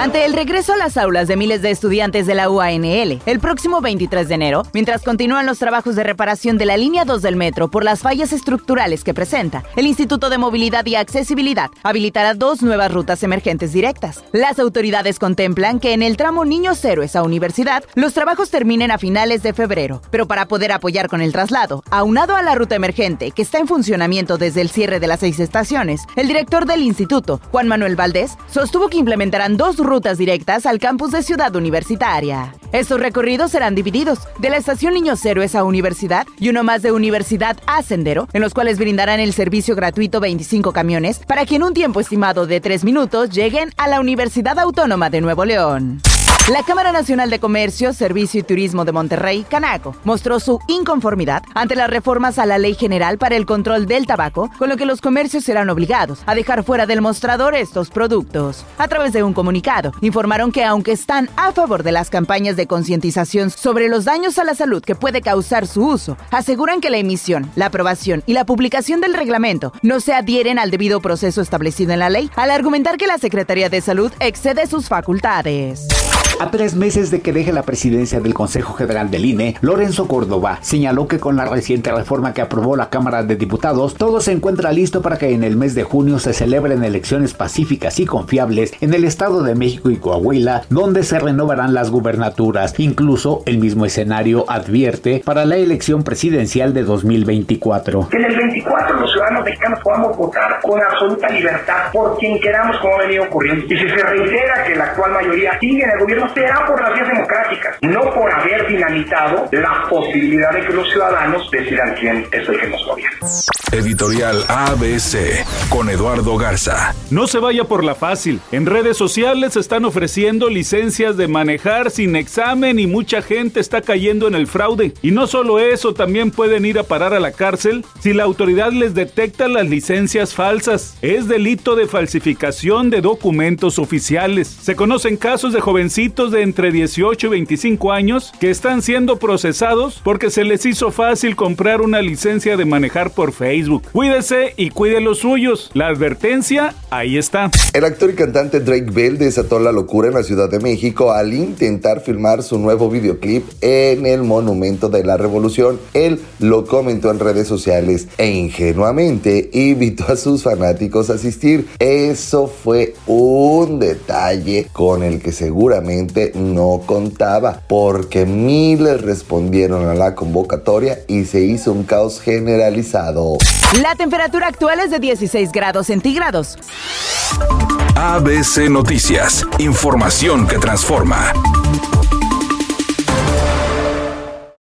Ante el regreso a las aulas de miles de estudiantes de la UANL el próximo 23 de enero, mientras continúan los trabajos de reparación de la línea 2 del metro por las fallas estructurales que presenta, el Instituto de Movilidad y Accesibilidad habilitará dos nuevas rutas emergentes directas. Las autoridades contemplan que en el tramo Niños Héroes a Universidad los trabajos terminen a finales de febrero, pero para poder apoyar con el traslado, aunado a la ruta emergente que está en funcionamiento desde el cierre de las seis estaciones, el director del instituto, Juan Manuel Valdés, sostuvo que implementarán dos rutas rutas directas al campus de Ciudad Universitaria. Estos recorridos serán divididos de la estación Niños Héroes a Universidad y uno más de Universidad a Sendero, en los cuales brindarán el servicio gratuito 25 camiones para que en un tiempo estimado de 3 minutos lleguen a la Universidad Autónoma de Nuevo León. La Cámara Nacional de Comercio, Servicio y Turismo de Monterrey, Canaco, mostró su inconformidad ante las reformas a la Ley General para el Control del Tabaco, con lo que los comercios serán obligados a dejar fuera del mostrador estos productos. A través de un comunicado, informaron que aunque están a favor de las campañas de concientización sobre los daños a la salud que puede causar su uso, aseguran que la emisión, la aprobación y la publicación del reglamento no se adhieren al debido proceso establecido en la ley, al argumentar que la Secretaría de Salud excede sus facultades. A tres meses de que deje la presidencia del Consejo General del INE, Lorenzo Córdoba señaló que con la reciente reforma que aprobó la Cámara de Diputados, todo se encuentra listo para que en el mes de junio se celebren elecciones pacíficas y confiables en el Estado de México y Coahuila, donde se renovarán las gubernaturas. Incluso el mismo escenario advierte para la elección presidencial de 2024. Que en el 24 los ciudadanos mexicanos podamos votar con absoluta libertad por quien queramos, como ha venido ocurriendo. Y si se reitera que la actual mayoría sigue en el gobierno, será por las vías democráticas, no por haber dinamitado la posibilidad de que los ciudadanos decidan quién es el que nos gobierna. Editorial ABC con Eduardo Garza. No se vaya por la fácil. En redes sociales están ofreciendo licencias de manejar sin examen y mucha gente está cayendo en el fraude. Y no solo eso, también pueden ir a parar a la cárcel si la autoridad les detecta las licencias falsas. Es delito de falsificación de documentos oficiales. Se conocen casos de jovencitos de entre 18 y 25 años que están siendo procesados porque se les hizo fácil comprar una licencia de manejar por Facebook. Cuídese y cuide los suyos. La advertencia, ahí está. El actor y cantante Drake Bell desató la locura en la Ciudad de México al intentar filmar su nuevo videoclip en el Monumento de la Revolución. Él lo comentó en redes sociales e ingenuamente invitó a sus fanáticos a asistir. Eso fue un detalle con el que seguramente no contaba, porque miles respondieron a la convocatoria y se hizo un caos generalizado. La temperatura actual es de 16 grados centígrados. ABC Noticias, información que transforma.